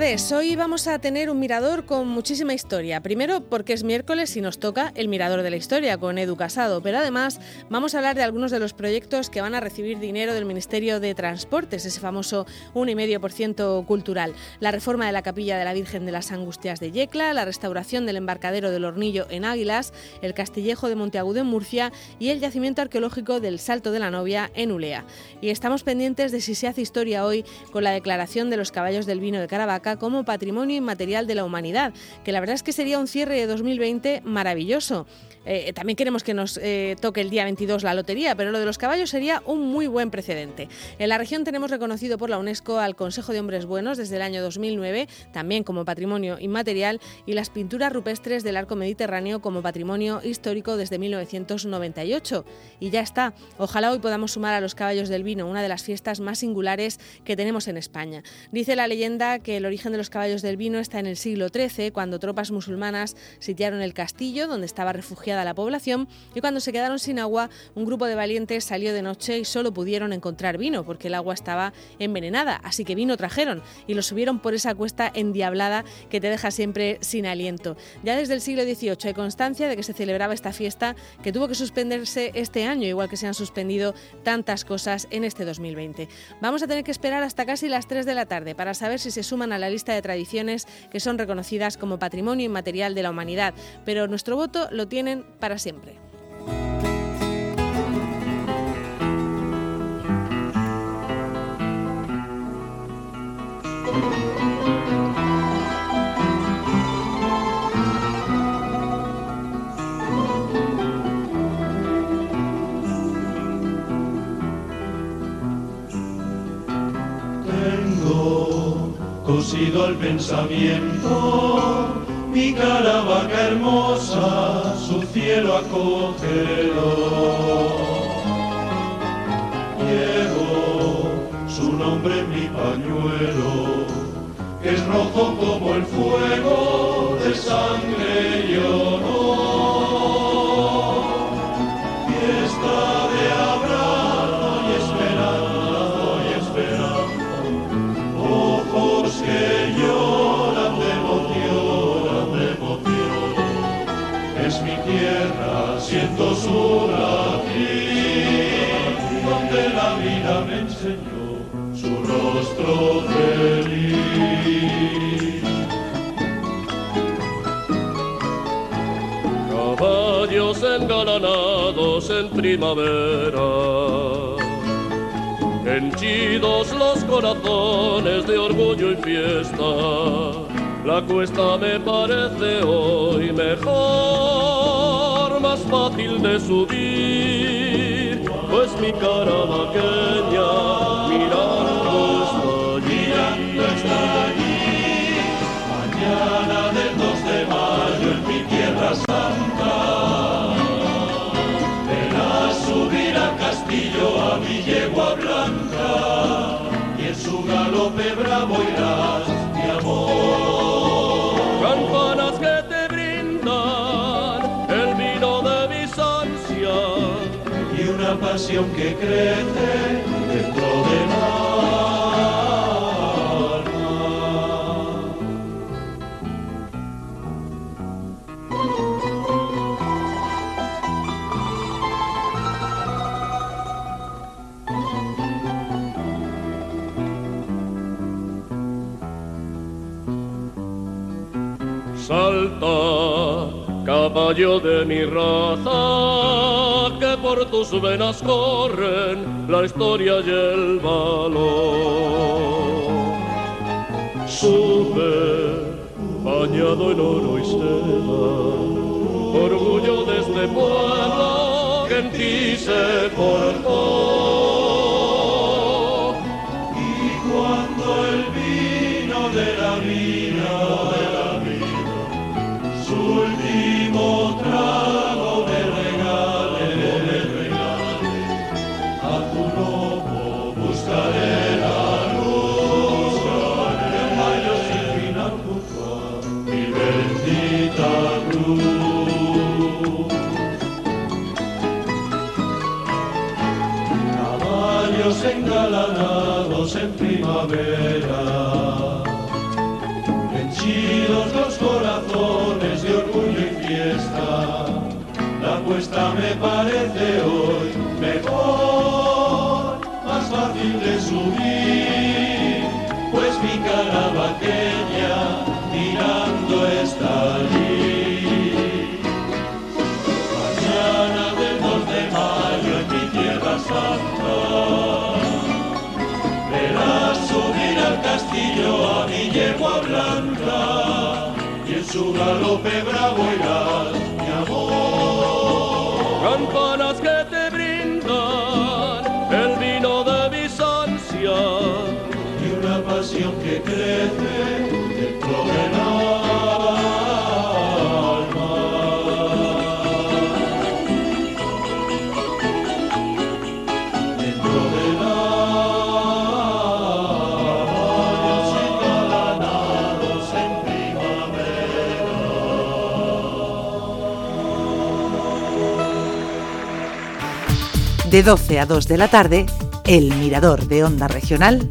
Hoy vamos a tener un mirador con muchísima historia. Primero porque es miércoles y nos toca el mirador de la historia con Edu Casado, pero además vamos a hablar de algunos de los proyectos que van a recibir dinero del Ministerio de Transportes, ese famoso 1,5% cultural. La reforma de la capilla de la Virgen de las Angustias de Yecla, la restauración del embarcadero del Hornillo en Águilas, el Castillejo de Monteagudo en Murcia y el yacimiento arqueológico del Salto de la Novia en Ulea. Y estamos pendientes de si se hace historia hoy con la declaración de los caballos del vino de Caravaca como patrimonio inmaterial de la humanidad, que la verdad es que sería un cierre de 2020 maravilloso. Eh, también queremos que nos eh, toque el día 22 la lotería, pero lo de los caballos sería un muy buen precedente. En la región tenemos reconocido por la UNESCO al Consejo de Hombres Buenos desde el año 2009, también como patrimonio inmaterial, y las pinturas rupestres del arco mediterráneo como patrimonio histórico desde 1998. Y ya está. Ojalá hoy podamos sumar a los caballos del vino, una de las fiestas más singulares que tenemos en España. Dice la leyenda que el origen de los caballos del vino está en el siglo XIII, cuando tropas musulmanas sitiaron el castillo donde estaba refugiado la población y cuando se quedaron sin agua, un grupo de valientes salió de noche y solo pudieron encontrar vino porque el agua estaba envenenada, así que vino trajeron y lo subieron por esa cuesta endiablada que te deja siempre sin aliento. Ya desde el siglo XVIII hay constancia de que se celebraba esta fiesta que tuvo que suspenderse este año, igual que se han suspendido tantas cosas en este 2020. Vamos a tener que esperar hasta casi las 3 de la tarde para saber si se suman a la lista de tradiciones que son reconocidas como patrimonio inmaterial de la humanidad, pero nuestro voto lo tienen para siempre. Cosido el pensamiento mi cara vaca hermosa, su cielo acogedor. Llevo su nombre en mi pañuelo, que es rojo como el fuego de sangre y honor. Caballos engalanados en primavera, henchidos los corazones de orgullo y fiesta, la cuesta me parece hoy mejor más fácil de subir, pues mi cara vaqueña galope bravo irás, mi amor. Campanas que pasión que crece Salta, caballo de mi raza por tus venas corren la historia y el valor. Sube, bañado en oro y seda, orgullo de este pueblo que en ti se forjó. En primavera, henchidos los corazones de orgullo y fiesta. La apuesta me parece hoy su galope bravo irás, mi amor. De 12 a 2 de la tarde, El Mirador de Onda Regional